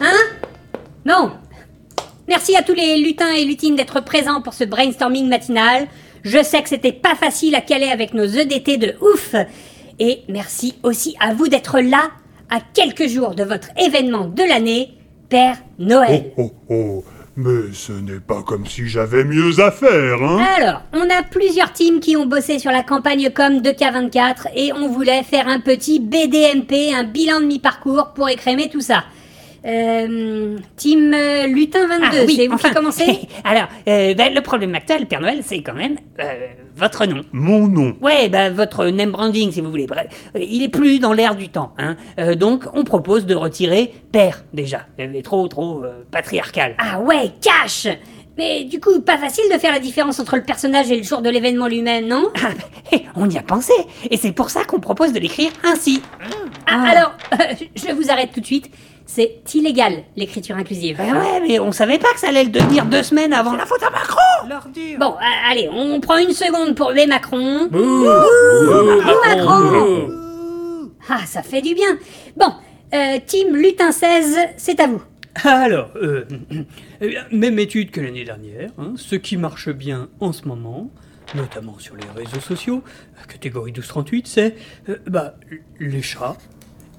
Hein? Non. Merci à tous les lutins et lutines d'être présents pour ce brainstorming matinal. Je sais que c'était pas facile à caler avec nos EDT de ouf. Et merci aussi à vous d'être là à quelques jours de votre événement de l'année, Père Noël. Oh, oh, oh. Mais ce n'est pas comme si j'avais mieux à faire, hein Alors, on a plusieurs teams qui ont bossé sur la campagne com de K24 et on voulait faire un petit BDMP, un bilan de mi-parcours pour écrémer tout ça. Euh, team euh, Lutin 22, Ah oui, c'est vous enfin, qui commencez? Alors, euh, ben, le problème actuel, Père Noël, c'est quand même euh, votre nom. Mon nom. Ouais, bah, votre name branding, si vous voulez. Bref, euh, il est plus dans l'air du temps. Hein. Euh, donc, on propose de retirer Père, déjà. Il est trop, trop euh, patriarcal. Ah ouais, cash Mais du coup, pas facile de faire la différence entre le personnage et le jour de l'événement lui-même, non? Ah, bah, hé, on y a pensé. Et c'est pour ça qu'on propose de l'écrire ainsi. Ah, Alors, je vous arrête tout de suite. C'est illégal, l'écriture inclusive. Ouais, ouais, mais on savait pas que ça allait le devenir deux semaines avant la faute à Macron. Bon, euh, allez, on prend une seconde pour les Macron. Bouh, Macron Ah, ça fait du bien. Bon, euh, Team Lutin 16, c'est à vous. Alors, euh, eh même étude que l'année dernière. hein. ce qui marche bien en ce moment, notamment sur les réseaux sociaux, catégorie 12-38, c'est euh, bah, les chats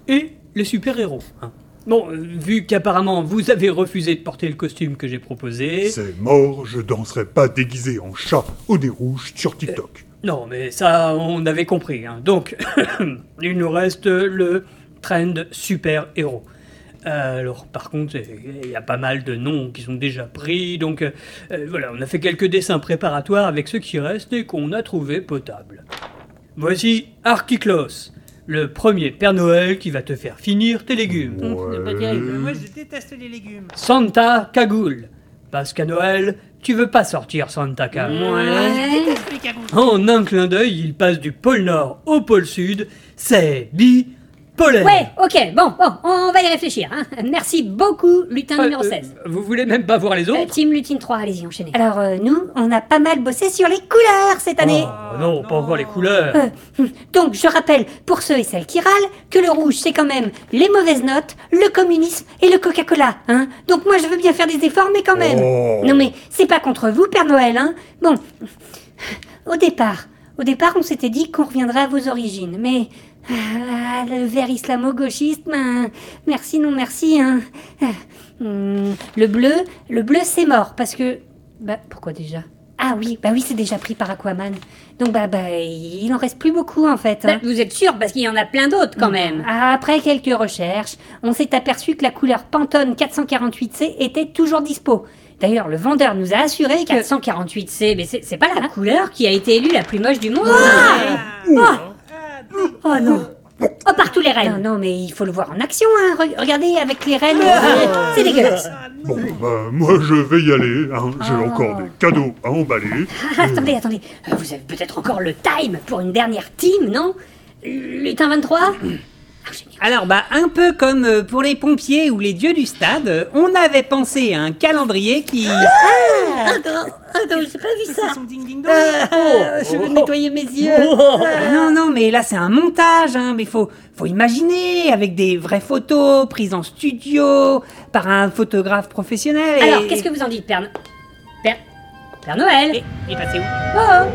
et les super-héros. hein. Bon, euh, vu qu'apparemment vous avez refusé de porter le costume que j'ai proposé. C'est mort, je danserai pas déguisé en chat au nez rouge sur TikTok. Non, mais ça, on avait compris. hein. Donc, il nous reste le trend super-héros. Euh, alors, par contre, il y a pas mal de noms qui sont déjà pris, donc euh, euh, voilà, on a fait quelques dessins préparatoires avec ceux qui restent et qu'on a trouvé potables. Voici Archiclos, le premier Père Noël qui va te faire finir tes légumes. C'est pas terrible. Moi, je déteste les légumes. Santa Cagoule, parce qu'à Noël, tu veux pas sortir Santa Cagoule. Ouais. Les cagoules. En un clin d'œil, il passe du pôle Nord au pôle Sud. C'est Ouais, ok, bon, bon, on va y réfléchir. Hein. Merci beaucoup, Lutin Euh, numéro euh, 16. vous voulez même pas voir les Euh, autres team Lutine 3, allez-y, enchaînez. Alors, euh, nous, on a pas mal bossé sur les couleurs cette année. Oh, non, pas encore les couleurs. Euh, donc, je rappelle, pour ceux et celles qui râlent, que le rouge, c'est quand même les mauvaises notes, le communisme et le Coca-Cola, hein. Donc, moi, je veux bien faire des efforts, mais quand même. Oh. Non, mais c'est pas contre vous, Père Noël, hein. Bon, au départ, au départ, on s'était dit qu'on reviendrait à vos origines, mais ah, le vert islamo-gauchiste, ben, merci, non merci, hein. Ah, hum, le bleu, le bleu, c'est mort, parce que, bah, pourquoi déjà? Ah oui, bah oui, c'est déjà pris par Aquaman. Donc, bah, bah, il en reste plus beaucoup, en fait. hein. vous êtes sûr, parce qu'il y en a plein d'autres, quand même. Après quelques recherches, on s'est aperçu que la couleur Pantone 448C était toujours dispo. D'ailleurs, le vendeur nous a assuré que... 448C, mais c'est pas la couleur qui a été élue la plus moche du monde. Oh, oh non. Oh, partout les rennes Non, non, mais il faut le voir en action, hein. Re- Regardez, avec les rennes, c'est dégueulasse. Bon, bah, moi je vais y aller, hein. j'ai encore des cadeaux à emballer. Ah, Attendez, attendez, Euh, vous avez peut-être encore le time pour une dernière team, non? Lutin 23 Ah. Alors, bah, un peu comme euh, pour les pompiers ou les dieux du stade, euh, on avait pensé à un calendrier qui... Attends, attends, j'ai pas vu ça Dong. Euh, Je veux nettoyer mes yeux. Non, non, mais là, c'est un montage, hein, mais faut, faut imaginer, avec des vraies photos prises en studio, par un photographe professionnel. et- Alors, qu'est-ce que vous en dites, Père... No- Père... Père Noël? Et- Il est passé où? Oh.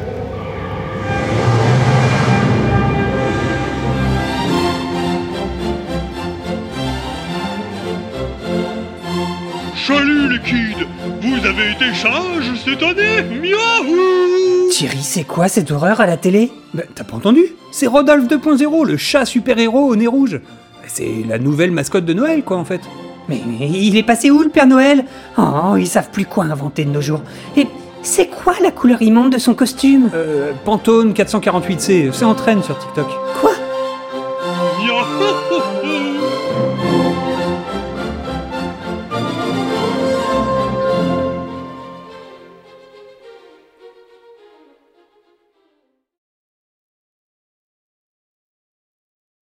Salut les kids Vous avez été sage cette année Miaou Thierry, c'est quoi cette horreur à la télé? Bah, T'as pas entendu? C'est Rodolphe 2.0, le chat super-héros au nez rouge. C'est la nouvelle mascotte de Noël, quoi, en fait. mais, mais il est passé où le Père Noël? Oh, ils savent plus quoi inventer de nos jours. Et c'est quoi la couleur immonde de son costume? Euh, Pantone 448C, c'est en train sur TikTok. Quoi?